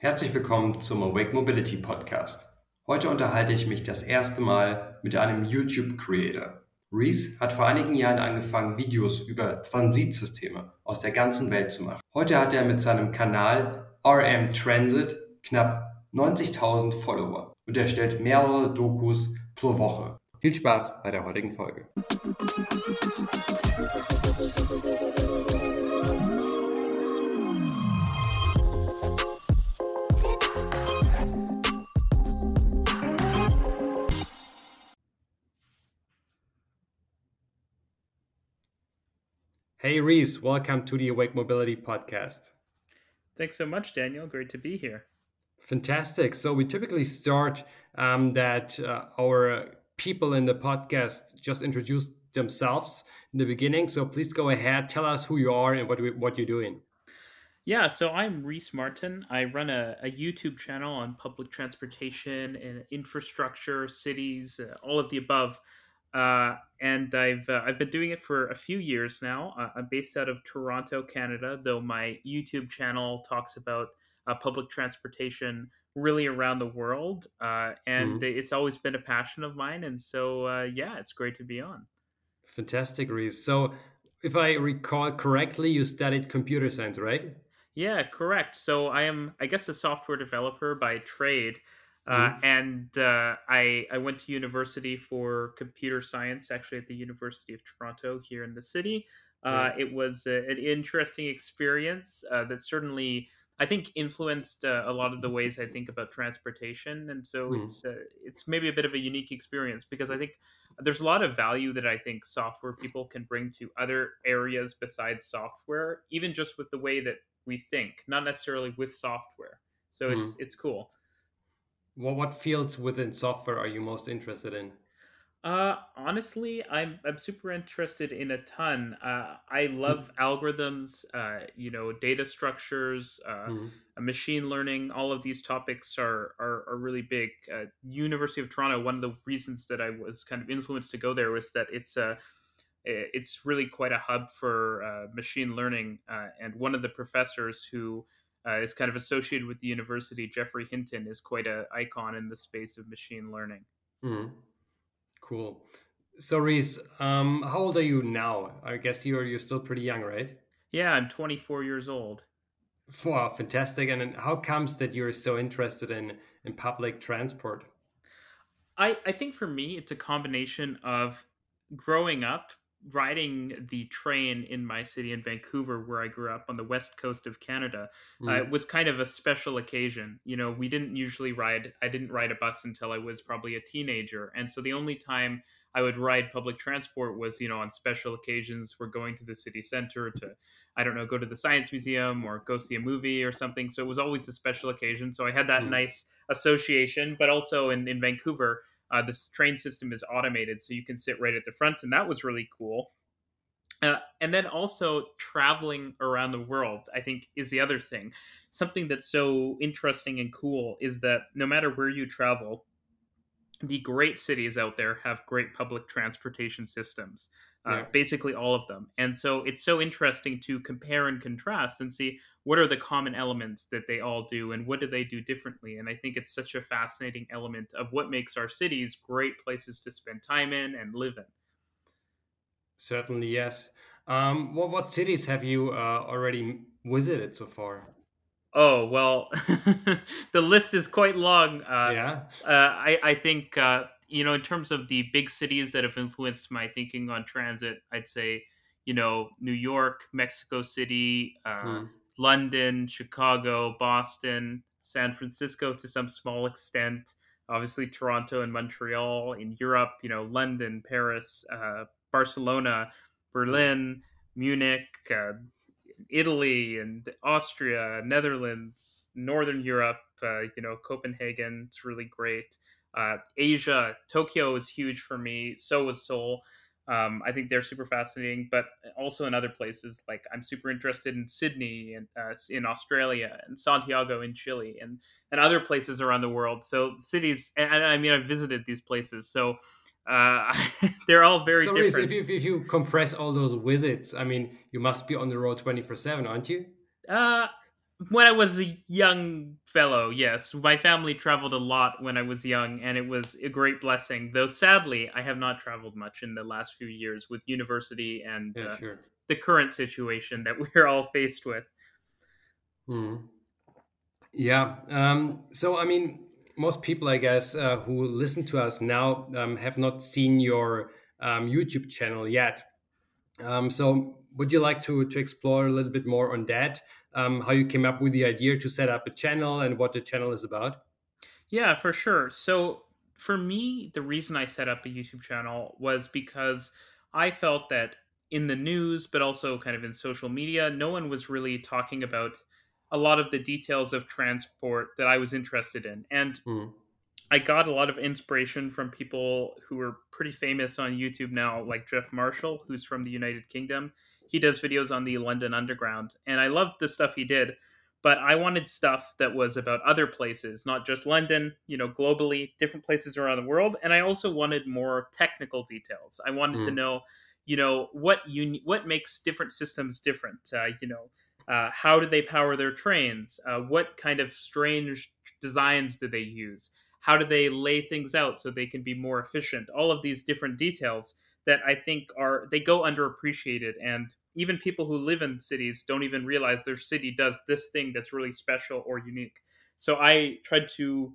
Herzlich willkommen zum Awake Mobility Podcast. Heute unterhalte ich mich das erste Mal mit einem YouTube-Creator. Reese hat vor einigen Jahren angefangen, Videos über Transitsysteme aus der ganzen Welt zu machen. Heute hat er mit seinem Kanal RM Transit knapp 90.000 Follower und er stellt mehrere Dokus pro Woche. Viel Spaß bei der heutigen Folge. Hey, Reece, welcome to the Awake Mobility podcast. Thanks so much, Daniel. Great to be here. Fantastic. So, we typically start um, that uh, our people in the podcast just introduce themselves in the beginning. So, please go ahead, tell us who you are and what, what you're doing. Yeah, so I'm Reece Martin. I run a, a YouTube channel on public transportation and infrastructure, cities, uh, all of the above. Uh, and I've uh, I've been doing it for a few years now. Uh, I'm based out of Toronto, Canada, though my YouTube channel talks about uh, public transportation really around the world, uh, and mm-hmm. it's always been a passion of mine. And so, uh, yeah, it's great to be on. Fantastic, Reece. So, if I recall correctly, you studied computer science, right? Yeah, correct. So I am, I guess, a software developer by trade. Uh, mm-hmm. and uh, I I went to university for computer science, actually at the University of Toronto here in the city. Uh, It was a, an interesting experience uh, that certainly I think influenced uh, a lot of the ways I think about transportation, and so mm. it's it's maybe a bit of a unique experience because I think there's a lot of value that I think software people can bring to other areas besides software, even just with the way that we think, not necessarily with software. So mm. it's it's cool. Well, what fields within software are you most interested in? Uh, honestly, I'm I'm super interested in a ton. Uh, I love algorithms, uh, you know, data structures, uh, mm-hmm. machine learning. All of these topics are are, are really big. Uh, University of Toronto. One of the reasons that I was kind of influenced to go there was that it's a it's really quite a hub for uh, machine learning. Uh, and one of the professors who uh, is kind of associated with the university. Geoffrey Hinton is quite an icon in the space of machine learning. Mm. Cool. So, Reece, um, how old are you now? I guess you're you're still pretty young, right? Yeah, I'm 24 years old. Wow, fantastic! And how comes that you're so interested in in public transport? I I think for me, it's a combination of growing up riding the train in my city in Vancouver, where I grew up on the west coast of Canada, mm. uh, was kind of a special occasion. You know, we didn't usually ride, I didn't ride a bus until I was probably a teenager. And so the only time I would ride public transport was, you know, on special occasions. We're going to the city center to, I don't know, go to the science museum or go see a movie or something. So it was always a special occasion. So I had that mm. nice association. But also in, in Vancouver, uh, this train system is automated, so you can sit right at the front, and that was really cool. Uh, and then also traveling around the world, I think, is the other thing. Something that's so interesting and cool is that no matter where you travel, the great cities out there have great public transportation systems uh, yeah. basically all of them. And so it's so interesting to compare and contrast and see what are the common elements that they all do and what do they do differently. And i think it's such a fascinating element of what makes our cities great places to spend time in and live in. Certainly yes. Um, what, what cities have you uh, already visited so far? Oh well, the list is quite long. Uh, yeah, uh, I I think uh, you know in terms of the big cities that have influenced my thinking on transit, I'd say you know New York, Mexico City, hmm. London, Chicago, Boston, San Francisco to some small extent. Obviously, Toronto and Montreal in Europe. You know, London, Paris, uh, Barcelona, Berlin, Munich. Uh, Italy and Austria, Netherlands, Northern Europe, uh, you know, Copenhagen, it's really great. Uh, Asia, Tokyo is huge for me. So was Seoul. Um, I think they're super fascinating, but also in other places. Like I'm super interested in Sydney and uh, in Australia and Santiago in Chile and and other places around the world. So cities, and, and I mean, I've visited these places. So uh, they're all very so different. If you, if you compress all those visits, I mean, you must be on the road 24 7, aren't you? Uh, when I was a young fellow, yes. My family traveled a lot when I was young, and it was a great blessing. Though sadly, I have not traveled much in the last few years with university and Yeah, uh, sure. the current situation that we're all faced with. Hmm. Yeah. Um, so, I mean, most people, I guess, uh, who listen to us now um, have not seen your um, YouTube channel yet. Um, so, would you like to to explore a little bit more on that? Um, how you came up with the idea to set up a channel and what the channel is about? Yeah, for sure. So for me, the reason I set up a YouTube channel was because I felt that in the news, but also kind of in social media, no one was really talking about a lot of the details of transport that I was interested in. And Hmm. I got a lot of inspiration from people who are pretty famous on YouTube now, like Geoff Marshall, who's from the United Kingdom. He does videos on the London Underground, and I loved the stuff he did. But I wanted stuff that was about other places, not just London, you know, globally, different places around the world. And I also wanted more technical details. I wanted to Mm. know, you know, what you what makes different systems different. Uh, you know, uh, how do they power their trains? Uh, what kind of strange designs do they use? how do they lay things out so they can be more efficient all of these different details that i think are they go underappreciated and even people who live in cities don't even realize their city does this thing that's really special or unique. So i tried to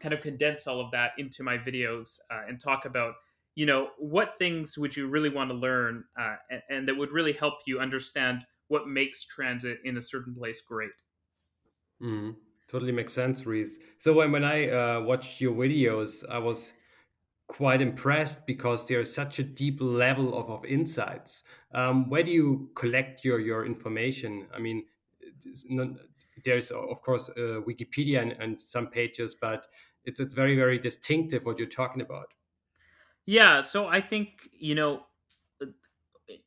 kind of condense all of that into my videos uh, and talk about you know what things would you really want to learn uh, and, and that would really help you understand what makes transit in a certain place great. Mm, totally makes sense, Reece. So when, when I uh, watched your videos, I was quite impressed because there's such a deep level of, of insights. Um, where do you collect your, your information? I mean, not- there's of course uh, Wikipedia and, and some pages, but it's, it's very, very distinctive what you're talking about. Yeah, so I think, you know, uh,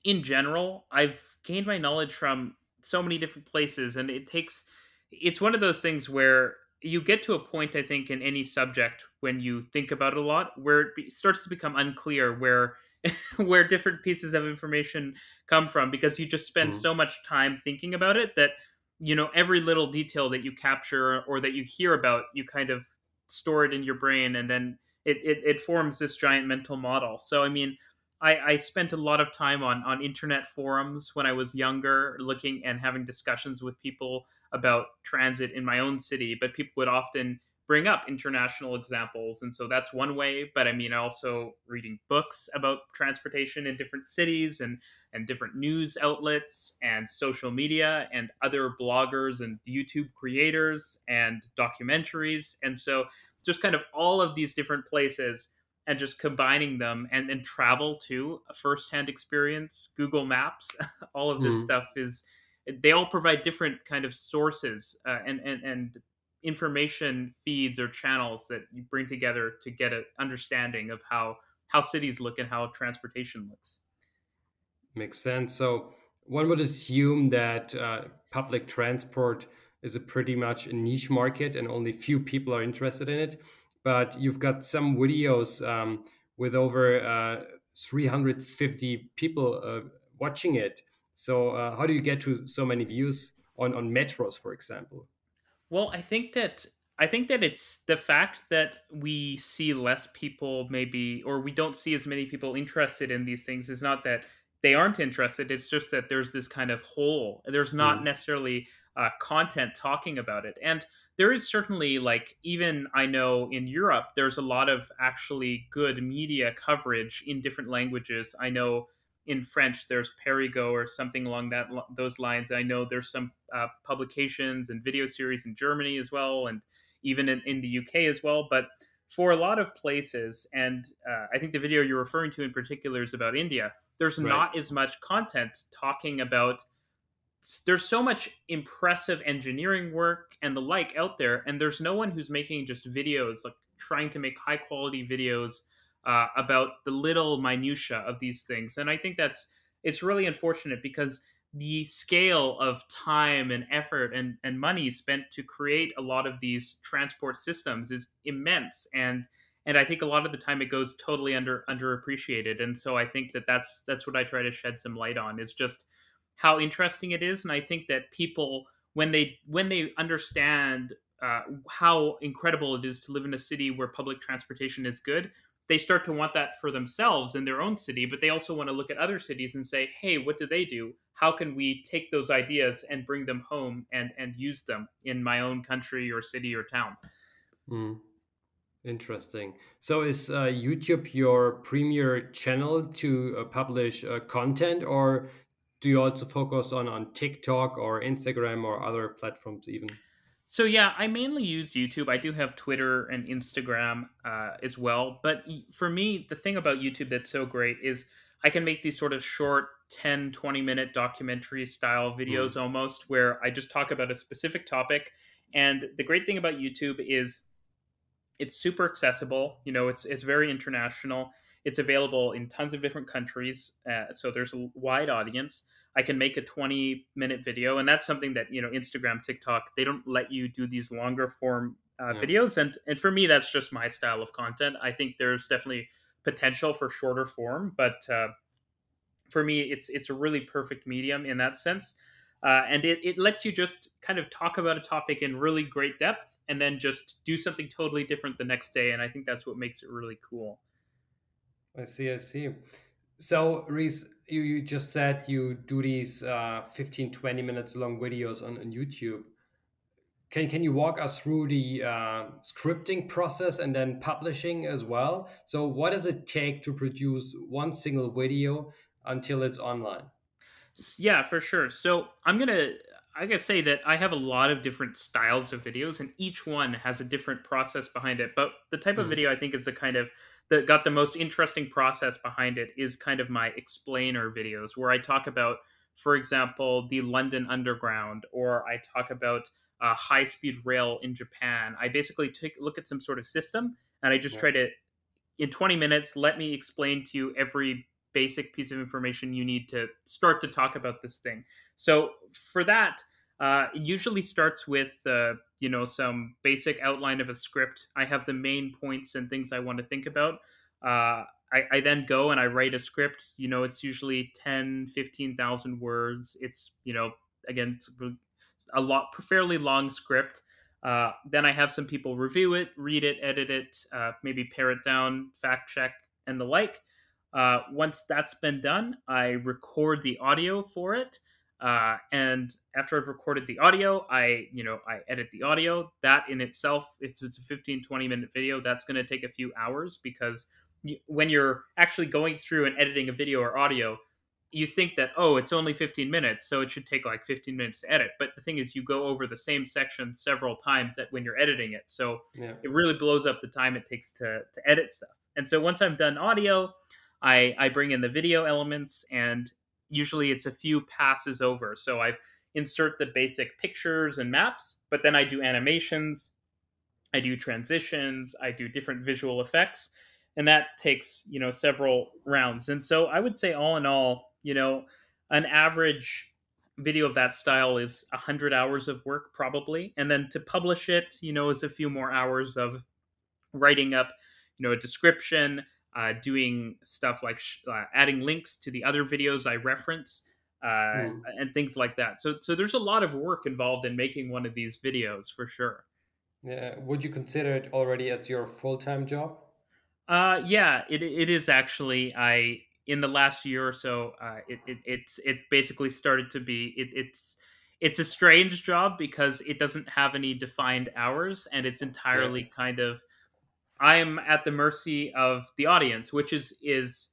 in general, I've gained my knowledge from so many different places and it takes it's one of those things where you get to a point I think in any subject when you think about it a lot where it be, starts to become unclear where where different pieces of information come from because you just spend Mm, so much time thinking about it that you know every little detail that you capture or that you hear about you kind of store it in your brain and then it, it, it forms this giant mental model. So I mean, I, I spent a lot of time on on internet forums when I was younger, looking and having discussions with people about transit in my own city. But people would often bring up international examples, and so that's one way. But I mean, also reading books about transportation in different cities and and different news outlets and social media and other bloggers and YouTube creators and documentaries, and so just kind of all of these different places and just combining them and, and travel to a firsthand experience google maps all of this mm, stuff is they all provide different kind of sources uh, and, and and information feeds or channels that you bring together to get an understanding of how how cities look and how transportation looks makes sense. So one would assume that uh, public transport is a pretty much a niche market and only few people are interested in it. But you've got some videos um, with over uh, 350 people uh, watching it. So uh, how do you get to so many views on, on metros, for example? Well, I think that I think that it's the fact that we see less people maybe or we don't see as many people interested in these things is not that they aren't interested, it's just that there's this kind of hole. There's not Mm, necessarily uh, content talking about it. And there is certainly like even I know in Europe there's a lot of actually good media coverage in different languages. I know in French there's Perigo or something along that those lines. I know there's some uh, publications and video series in Germany as well, and even in, in the UK as well. But for a lot of places, and uh, I think the video you're referring to in particular is about India, there's right. not as much content talking about. There's so much impressive engineering work and the like out there, and there's no one who's making just videos, like trying to make high quality videos uh, about the little minutia of these things. And I think that's it's really unfortunate because the scale of time and effort and, and money spent to create a lot of these transport systems is immense. And and I think a lot of the time it goes totally under underappreciated. And so I think that that's that's what I try to shed some light on is just how interesting it is. And I think that people when they when they understand uh, how incredible it is to live in a city where public transportation is good, they start to want that for themselves in their own city, but they also want to look at other cities and say, hey, what do they do? How can we take those ideas and bring them home and, and use them in my own country or city or town? Mm. Interesting. So, is uh, YouTube your premier channel to uh, publish uh, content, or do you also focus on on TikTok or Instagram or other platforms even? So yeah, I mainly use YouTube. I do have Twitter and Instagram uh, as well. But for me, the thing about YouTube that's so great is I can make these sort of short 10, 20 minute documentary style hmm. videos mm. almost where I just talk about a specific topic. And the great thing about YouTube is it's super accessible. You know, it's it's very international. It's available in tons of different countries, uh, so there's a wide audience. I can make a 20 minute video, and that's something that you know Instagram, TikTok, they don't let you do these longer form uh, yeah. videos, and and for me, that's just my style of content. I think there's definitely potential for shorter form, but uh, for me, it's it's a really perfect medium in that sense. Uh, and it, it lets you just kind of talk about a topic in really great depth and then just do something totally different the next day. And I think that's what makes it really cool. I see, I see. So, Reece, you, you just said you do these uh, 15, 20 minutes long videos on, on YouTube. Can, can you walk us through the uh, scripting process and then publishing as well? So, what does it take to produce one single video until it's online? Yeah, for sure. So I'm gonna I gotta say that I have a lot of different styles of videos, and each one has a different process behind it. But the type mm-hmm. of video I think is the kind of that got the most interesting process behind it is kind of my explainer videos, where I talk about, for example, the London Underground, or I talk about uh, high speed rail in Japan. I basically take look at some sort of system, and I just yeah. try to, in 20 minutes, let me explain to you every basic piece of information you need to start to talk about this thing. So for that, uh, it usually starts with uh, you know some basic outline of a script. I have the main points and things I want to think about. Uh, I, I, then go and I write a script. You know, it's usually 10, 15,000 words. It's, you know, again, a lot, fairly long script. Uh, then I have some people review it, read it, edit it, uh, maybe pare it down, fact check, and the like. Uh, once that's been done, I record the audio for it. Uh, and after I've recorded the audio, I, you know, I edit the audio. That in itself, it's, it's a 15, 20 minute video. That's going to take a few hours because you, when you're actually going through and editing a video or audio, you think that, oh, it's only 15 minutes, so it should take like 15 minutes to edit. But the thing is, you go over the same section several times that when you're editing it. So yeah. it really blows up the time it takes to, to edit stuff. And so once I'm done audio, I, I bring in the video elements and usually it's a few passes over. So I've insert the basic pictures and maps, but then I do animations, I do transitions, I do different visual effects, and that takes, you know, several rounds. And so I would say all in all, you know, an average video of that style is 100 hours of work probably, and then to publish it, you know, is a few more hours of writing up, you know, a description, uh, doing stuff like sh- uh, adding links to the other videos I reference uh, mm. and things like that. So, so there's a lot of work involved in making one of these videos for sure. Yeah. Would you consider it already as your full time job? Uh, yeah, it, it is actually. I in the last year or so, uh, it, it it's it basically started to be it, it's it's a strange job because it doesn't have any defined hours and it's entirely yeah. kind of I am at the mercy of the audience, which is is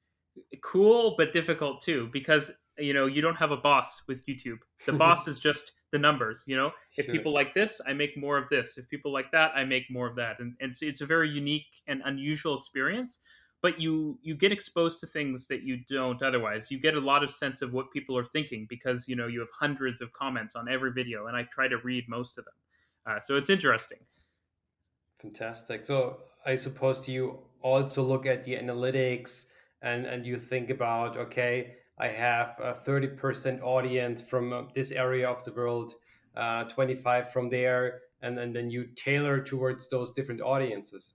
cool but difficult too because you know you don't have a boss with YouTube. The boss is just the numbers. You know, if sure. people like this, I make more of this. If people like that, I make more of that. And and so it's a very unique and unusual experience. But you you get exposed to things that you don't otherwise. You get a lot of sense of what people are thinking because you know you have hundreds of comments on every video, and I try to read most of them. Uh, so it's interesting. Fantastic. So I suppose you also look at the analytics and and you think about okay, I have a thirty percent audience from uh, this area of the world, uh, twenty five from there, and, and then you tailor towards those different audiences.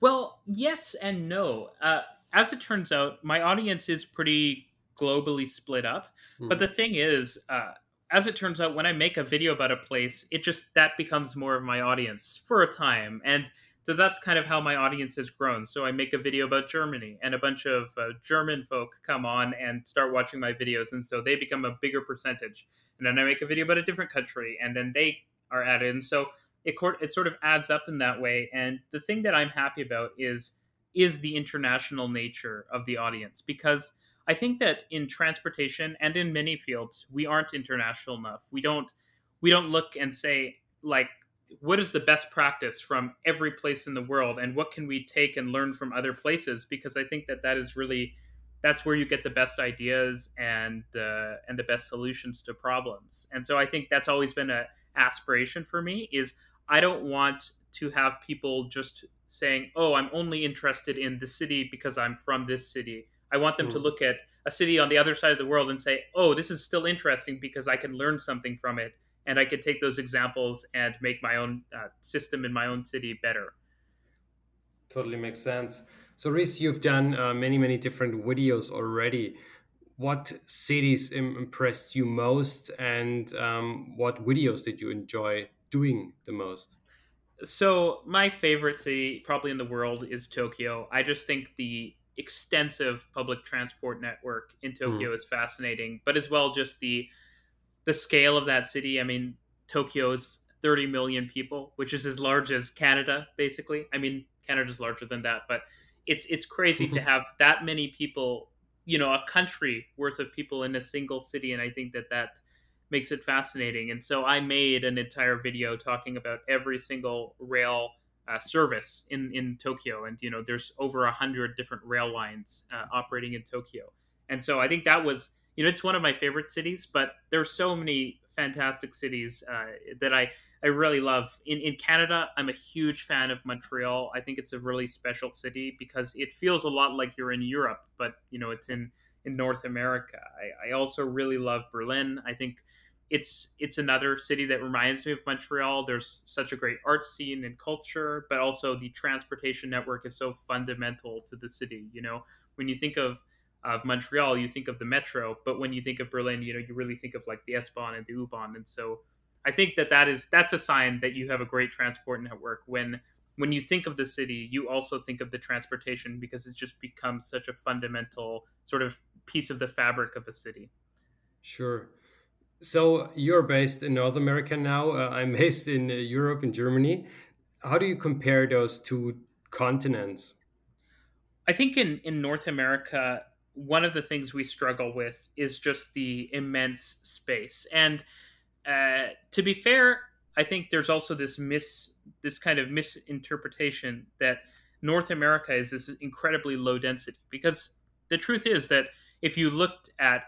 Well, yes and no. Uh, as it turns out, my audience is pretty globally split up. Hmm. But the thing is, uh, as it turns out, when I make a video about a place, it just that becomes more of my audience for a time, and so that's kind of how my audience has grown. So I make a video about Germany, and a bunch of uh, German folk come on and start watching my videos, and so they become a bigger percentage. And then I make a video about a different country, and then they are added, and so it it sort of adds up in that way. And the thing that I'm happy about is is the international nature of the audience because I think that in transportation and in many fields we aren't international enough. We don't we don't look and say like what is the best practice from every place in the world and what can we take and learn from other places because I think that that is really that's where you get the best ideas and uh, and the best solutions to problems. And so I think that's always been a aspiration for me is I don't want to have people just saying, "Oh, I'm only interested in the city because I'm from this city." I want them mm. to look at a city on the other side of the world and say, "Oh, this is still interesting because I can learn something from it." And I could take those examples and make my own uh, system in my own city better. Totally makes sense. So, Reece, you've done uh, many, many different videos already. What cities impressed you most, and um, what videos did you enjoy doing the most? So my favorite city, probably in the world, is Tokyo. I just think the extensive public transport network in Tokyo mm. is fascinating, but as well just the the scale of that city. I mean, Tokyo is 30 million people, which is as large as Canada, basically. I mean, Canada's larger than that, but it's it's crazy to have that many people, you know, a country worth of people in a single city, and I think that that makes it fascinating. And so I made an entire video talking about every single rail uh, service in in Tokyo, and you know, there's over a hundred different rail lines uh, operating in Tokyo. And so I think that was, you know, it's one of my favorite cities. But there's so many fantastic cities uh, that I I really love. In in Canada, I'm a huge fan of Montreal. I think it's a really special city because it feels a lot like you're in Europe, but you know, it's in in North America. I, I also really love Berlin. I think it's it's another city that reminds me of Montreal. There's such a great art scene and culture, but also the transportation network is so fundamental to the city. You know, when you think of of Montreal, you think of the metro, but when you think of Berlin, you know, you really think of like the S-Bahn and the U-Bahn. And so I think that that is that's a sign that you have a great transport network when when you think of the city, you also think of the transportation because it's just become such a fundamental sort of piece of the fabric of a city. Sure. So you're based in North America now. Uh, I'm based in uh, Europe in Germany. How do you compare those two continents? I think in in North America, one of the things we struggle with is just the immense space. And uh, to be fair, I think there's also this mis this kind of misinterpretation that North America is this incredibly low density because the truth is that if you looked at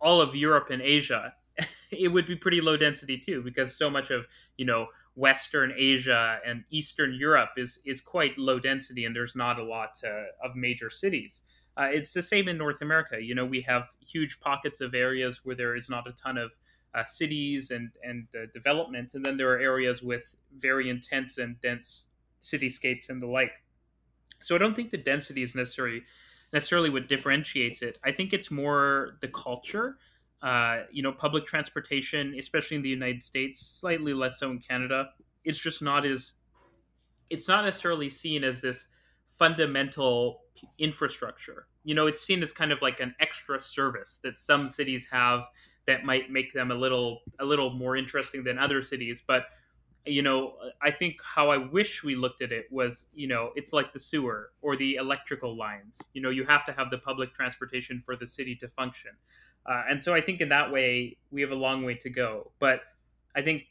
all of Europe and Asia, it would be pretty low density too, because so much of you know Western Asia and Eastern Europe is is quite low density, and there's not a lot uh, of major cities. Uh, it's the same in North America. You know, we have huge pockets of areas where there is not a ton of uh, cities and and uh, development, and then there are areas with very intense and dense cityscapes and the like. So I don't think the density is necessarily necessarily what differentiates it. I think it's more the culture uh, you know, public transportation, especially in the United States, slightly less so in Canada, it's just not as it's not necessarily seen as this fundamental infrastructure. You know, it's seen as kind of like an extra service that some cities have that might make them a little a little more interesting than other cities, but you know, I think how I wish we looked at it was, you know, it's like the sewer or the electrical lines. You know, you have to have the public transportation for the city to function. Uh, and so I think in that way, we have a long way to go. But I think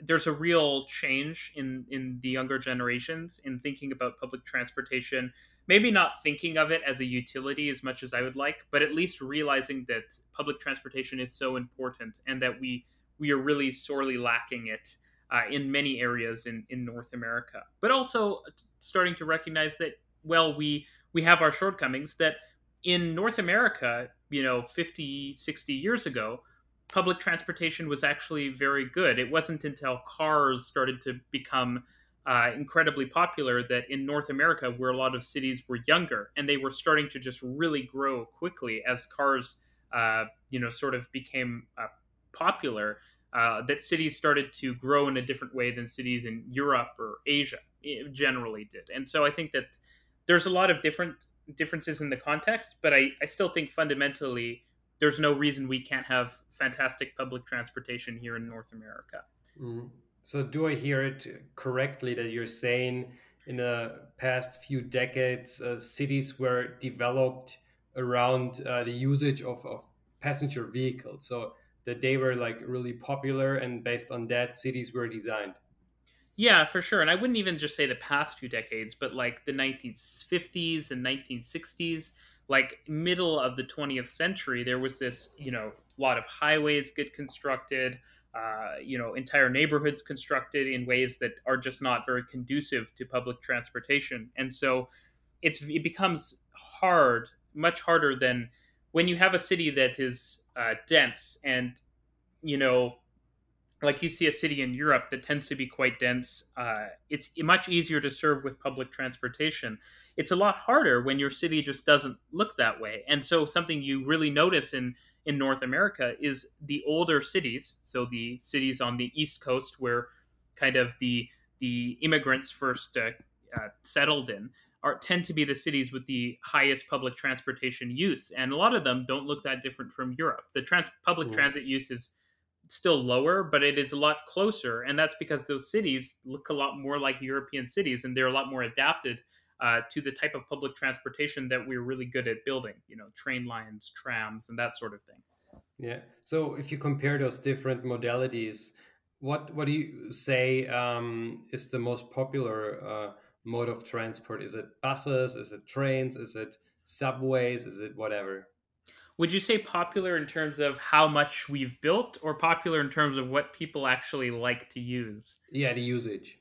there's a real change in, in the younger generations in thinking about public transportation. Maybe not thinking of it as a utility as much as I would like, but at least realizing that public transportation is so important and that we we are really sorely lacking it uh, in many areas in, in North America. But also starting to recognize that well we we have our shortcomings that in North America you know 50 60 years ago public transportation was actually very good it wasn't until cars started to become uh, incredibly popular that in north america where a lot of cities were younger and they were starting to just really grow quickly as cars uh, you know sort of became uh, popular uh, that cities started to grow in a different way than cities in Europe or Asia eh, generally did. And so I think that there's a lot of different differences in the context, but I, I still think fundamentally there's no reason we can't have fantastic public transportation here in North America. Mm. So, do I hear it correctly that you're saying in the past few decades, uh, cities were developed around uh, the usage of, of passenger vehicles? So, that they were like really popular, and based on that, cities were designed. Yeah, for sure. And I wouldn't even just say the past few decades, but like the 1950s and 1960s, like middle of the 20th century, there was this, you know, a lot of highways get constructed, uh, you know, entire neighborhoods constructed in ways that are just not very conducive to public transportation. And so it's it becomes hard, much harder than when you have a city that is uh, dense and, you know, like you see a city in Europe that tends to be quite dense. Uh, it's much easier to serve with public transportation. It's a lot harder when your city just doesn't look that way. And so, something you really notice in in North America is the older cities. So the cities on the East Coast, where kind of the the immigrants first uh, uh, settled in, are tend to be the cities with the highest public transportation use, and a lot of them don't look that different from Europe. The trans- public transit use is still lower, but it is a lot closer. And that's because those cities look a lot more like European cities and they're a lot more adapted uh, to the type of public transportation that we're really good at building, you know, train lines, trams, and that sort of thing. Yeah. So if you compare those different modalities, what what do you say um, is the most popular uh, mode of transport? Is it buses? Is it trains? Is it subways? Is it whatever? would you say popular in terms of how much we've built or popular in terms of what people actually like to use yeah the usage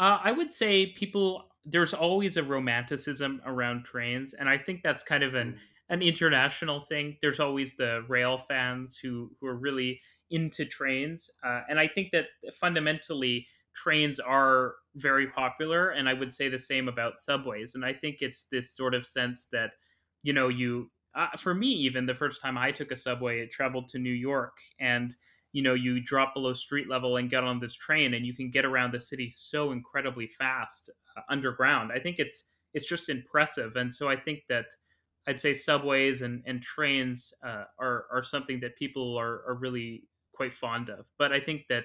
uh, i would say people there's always a romanticism around trains and i think that's kind of an mm. an international thing there's always the rail fans who who are really into trains uh, and i think that fundamentally trains are very popular and i would say the same about subways and i think it's this sort of sense that you know you uh, for me, even the first time I took a subway, it traveled to New York, and you know, you drop below street level and get on this train, and you can get around the city so incredibly fast underground. I think it's it's just impressive, and so I think that I'd say subways and and trains uh, are are something that people are are really quite fond of. But I think that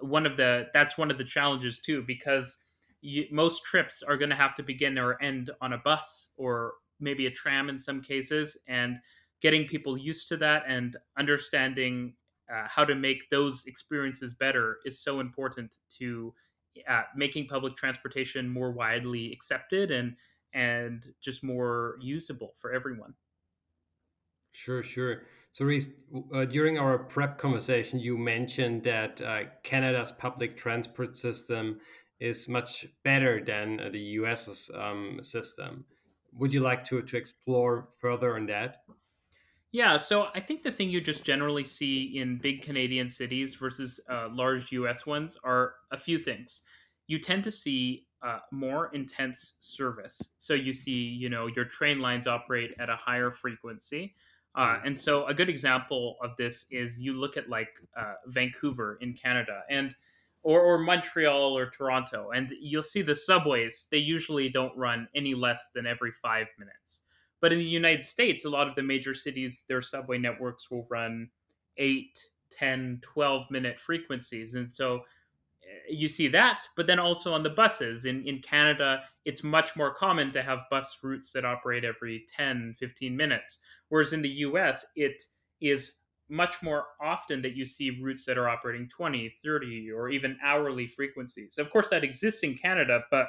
one of the that's one of the challenges too because you, most trips are going to have to begin or end on a bus or maybe a tram in some cases, and getting people used to that and understanding uh, how to make those experiences better is so important to uh, making public transportation more widely accepted and and just more usable for everyone. Sure, sure. So, Reece, uh, during our prep conversation, you mentioned that uh, Canada's public transport system is much better than the US's um, system would you like to to explore further on that? Yeah, so I think the thing you just generally see in big Canadian cities versus uh, large US ones are a few things. You tend to see uh, more intense service. So you see, you know, your train lines operate at a higher frequency. Uh, mm. and so a good example of this is you look at like uh, Vancouver in Canada, and or, or Montreal or Toronto, and you'll see the subways, they usually don't run any less than every five minutes. But in the United States, a lot of the major cities, their subway networks will run 8, 10, 12 minute frequencies. And so eh, you see that, but then also on the buses. In, in Canada, it's much more common to have bus routes that operate every 10, 15 minutes. Whereas in the US, it is much more often that you see routes that are operating 20, 30, or even hourly frequencies. Of course, that exists in Canada, but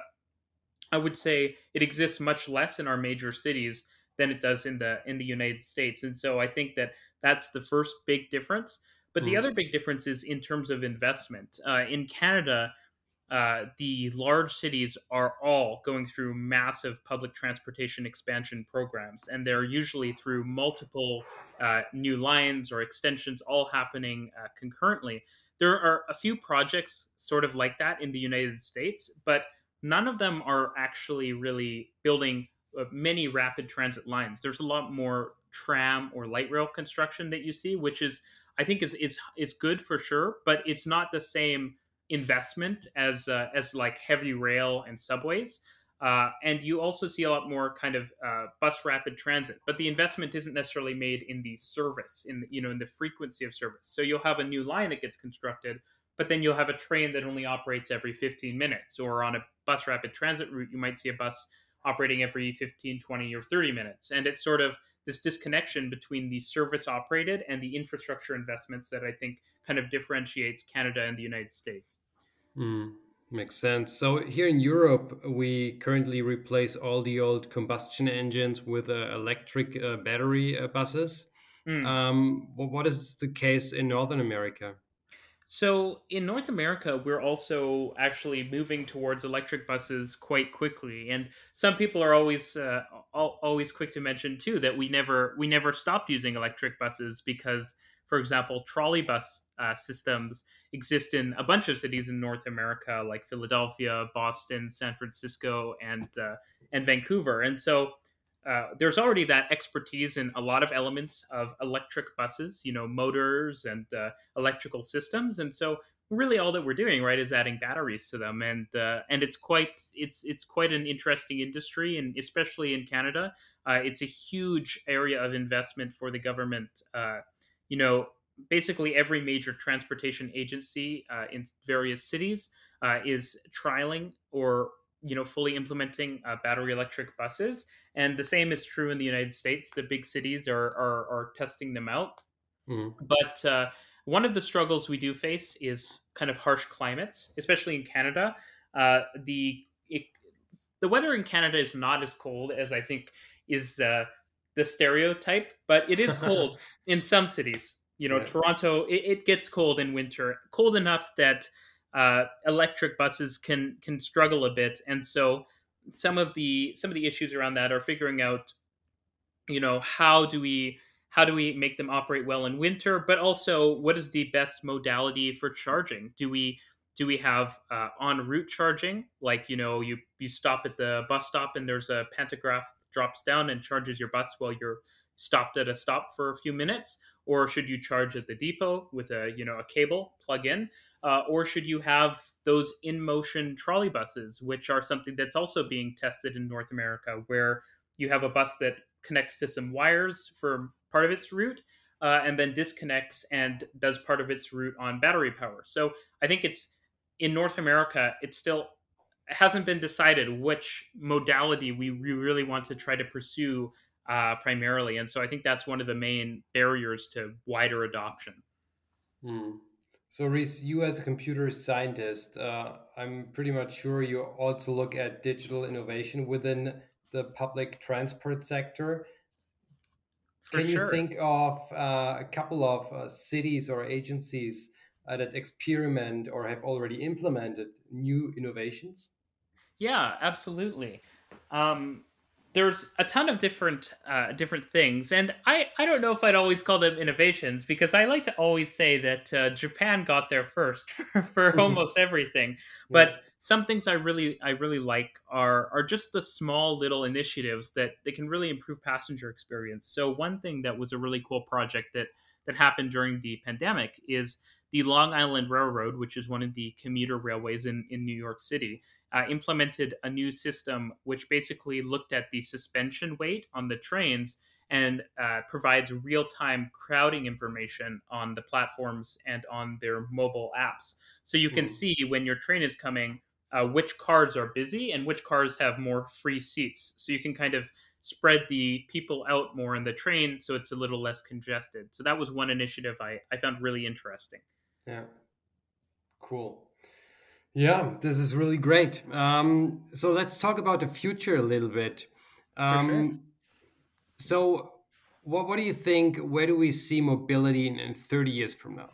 I would say it exists much less in our major cities than it does in the in the United States. And so I think that that's the first big difference. But the mm. other big difference is in terms of investment. Uh, in Canada, uh, the large cities are all going through massive public transportation expansion programs, and they're usually through multiple uh, new lines or extensions all happening uh, concurrently. There are a few projects sort of like that in the United States, but none of them are actually really building many rapid transit lines. There's a lot more tram or light rail construction that you see, which is I think is is is good for sure, but it's not the same investment as uh, as like heavy rail and subways. Uh, and you also see a lot more kind of uh, bus rapid transit, but the investment isn't necessarily made in the service, in the, you know, in the frequency of service. So you'll have a new line that gets constructed, but then you'll have a train that only operates every 15 minutes, or on a bus rapid transit route, you might see a bus operating every 15, 20, or 30 minutes, and it's sort of this disconnection between the service operated and the infrastructure investments that I think kind of differentiates Canada and the United States. Mm. Makes sense. So here in Europe, we currently replace all the old combustion engines with uh, electric uh, battery uh, buses. Mm. Um, what is the case in Northern America? So in North America, we're also actually moving towards electric buses quite quickly, and some people are always uh, always quick to mention too that we never we never stopped using electric buses because, for example, trolley bus uh, systems exist in a bunch of cities in North America, like Philadelphia, Boston, San Francisco, and uh, and Vancouver. And so uh, there's already that expertise in a lot of elements of electric buses, you know, motors and uh, electrical systems. And so really all that we're doing right is adding batteries to them. And uh, and it's quite it's it's quite an interesting industry. And especially in canada uh, it's a huge area of investment for the government. Uh, you know basically every major transportation agency uh, in various cities uh, is trialing or you know fully implementing uh, battery electric buses. And the same is true in the united states. The big cities are are, are testing them out. Mm. but uh, one of the struggles we do face is kind of harsh climates especially in canada. Uh, the it, the weather in canada is not as cold as i think is uh, the stereotype but it is cold in some cities. You know, right. Toronto, it, it, gets cold in winter, cold enough that uh, electric buses can can struggle a bit, and so some of the some of the issues around that are figuring out, you know, how do we how do we make them operate well in winter, but also what is the best modality for charging? Do we do we have uh, en route charging, like you know, you you stop at the bus stop and there's a pantograph drops down and charges your bus while you're stopped at a stop for a few minutes? Or should you charge at the depot with a you know a cable plug in uh, or should you have those in motion trolley buses which are something that's also being tested in north america where you have a bus that connects to some wires for part of its route uh, and then disconnects and does part of its route on battery power so i think it's in north america it's still it hasn't been decided which modality we really want to try to pursue uh, primarily. And so I think that's one of the main barriers to wider adoption. Hmm. So, Reece, you as a computer scientist, uh, I'm pretty much sure you also look at digital innovation within the public transport sector. For Can sure. you think of uh, a couple of uh, cities or agencies uh, that experiment or have already implemented new innovations? Yeah, absolutely. Um, there's a ton of different uh, different things, and I I don't know if I'd always call them innovations because I like to always say that uh, Japan got there first for, for almost everything. But some things I really I really like are are just the small little initiatives that they can really improve passenger experience. So one thing that was a really cool project that that happened during the pandemic is the Long Island Railroad, which is one of the commuter railways in, in New York City, uh, implemented a new system which basically looked at the suspension weight on the trains and uh, provides real time crowding information on the platforms and on their mobile apps. So you can mm. see when your train is coming uh, which cars are busy and which cars have more free seats. So you can kind of spread the people out more in the train so it's a little less congested. So that was one initiative I, I found really interesting. Yeah. Cool. Yeah, this is really great. Um, so let's talk about the future a little bit. Um, sure. So, what what do you think? Where do we see mobility in, in thirty years from now?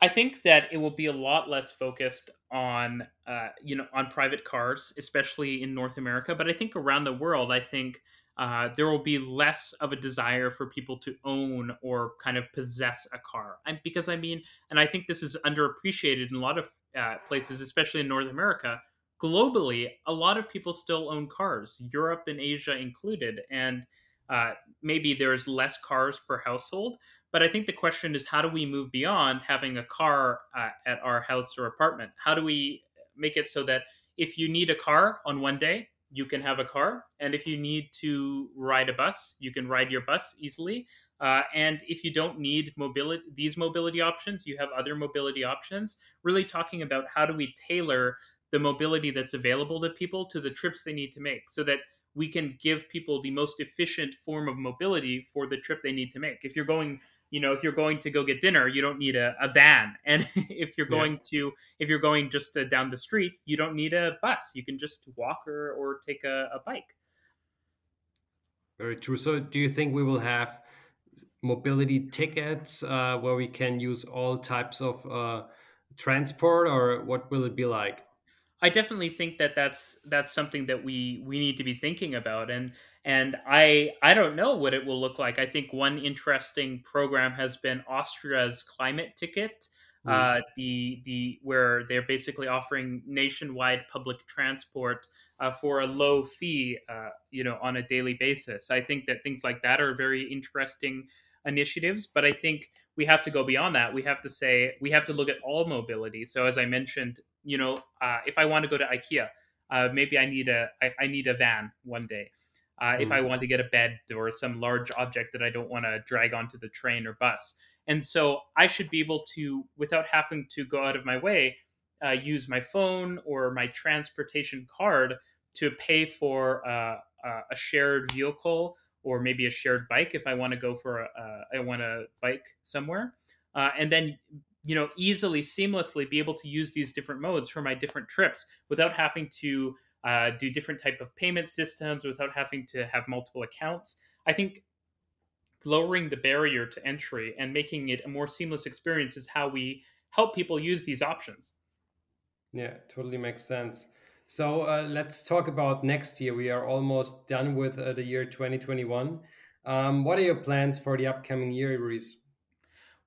I think that it will be a lot less focused on, uh, you know, on private cars, especially in North America. But I think around the world, I think uh, there will be less of a desire for people to own or kind of possess a car. And because I mean, and I think this is underappreciated in a lot of uh, places, especially in North America, globally, a lot of people still own cars, Europe and Asia included. And uh, maybe there's less cars per household, But I think the question is how do we move beyond having a car uh, at our house or apartment? How do we make it so that if you need a car on one day, you can have a car. And if you need to ride a bus, you can ride your bus easily. Uh, and if you don't need mobility, these mobility options, you have other mobility options. Really talking about how do we tailor the mobility that's available to people to the trips they need to make, so that we can give people the most efficient form of mobility for the trip they need to make. If you're going you know if you're going to go get dinner you don't need a, a van and if you're going yeah. to if you're going just uh, down the street you don't need a bus you can just walk or, or take a, a bike very true so do you think we will have mobility tickets uh, where we can use all types of uh, transport or what will it be like I definitely think that that's that's something that we we need to be thinking about and and I I don't know what it will look like. I think one interesting program has been Austria's climate ticket. Mm. Uh, the the where they're basically offering nationwide public transport uh, for a low fee, uh, you know, on a daily basis. I think that things like that are very interesting initiatives, but I think we have to go beyond that. We have to say we have to look at all mobility. So as I mentioned, you know, uh, if I want to go to IKEA, uh, maybe I need a I, I need a van one day. Uh, mm. If I mm. want to get a bed or some large object that I don't want to drag onto the train or bus, and so I should be able to, without having to go out of my way, uh, use my phone or my transportation card to pay for uh, uh, a shared vehicle or maybe a shared bike if I want to go for a, I want to bike somewhere, and then you know easily seamlessly be able to use these different modes for my different trips without having to uh, do different type of payment systems without having to have multiple accounts. I think lowering the barrier to entry and making it a more seamless experience is how we help people use these options. Yeah totally makes sense so uh, let's talk about next year we are almost done with uh, the year 2021 um, what are your plans for the upcoming year Reece?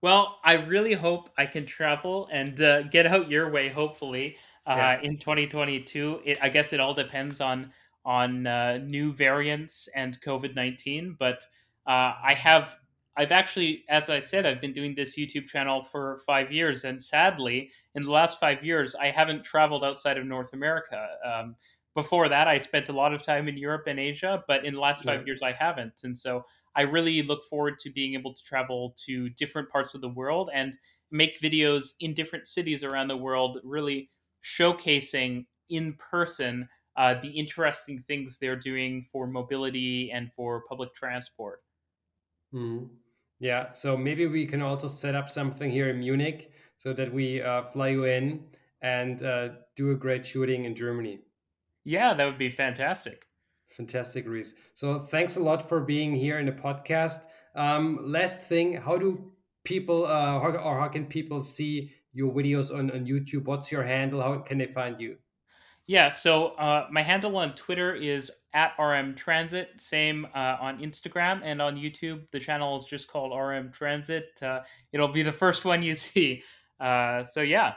Well, I really hope I can travel and uh, get out your way. Hopefully, uh, yeah. in 2022. It, I guess it all depends on on uh, new variants and COVID 19. But uh, I have, I've actually, as I said, I've been doing this YouTube channel for five years, and sadly, in the last five years, I haven't traveled outside of North America. Um, before that, I spent a lot of time in Europe and Asia, but in the last five yeah. years, I haven't, and so I really look forward to being able to travel to different parts of the world and make videos in different cities around the world, really showcasing in person uh, the interesting things they're doing for mobility and for public transport. Mm. Yeah, so maybe we can also set up something here in Munich so that we uh, fly you in and uh, do a great shooting in Germany. Yeah, that would be fantastic. Fantastic, Reece. So thanks a lot for being here in the podcast. Um, last thing, how do people uh, how, or how can people see your videos on, on YouTube? What's your handle? How can they find you? Yeah, so uh, my handle on Twitter is at RM Transit. Same uh, on Instagram and on YouTube. The channel is just called RM Transit. Uh, it'll be the first one you see. Uh, so yeah.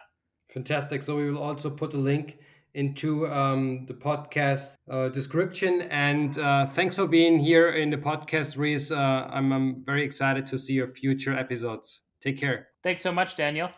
Fantastic. So we will also put a link into um, the podcast uh, description. And uh, thanks for being here in the podcast, Reece. Uh, I'm, I'm very excited to see your future episodes. Take care. Thanks so much, Daniel.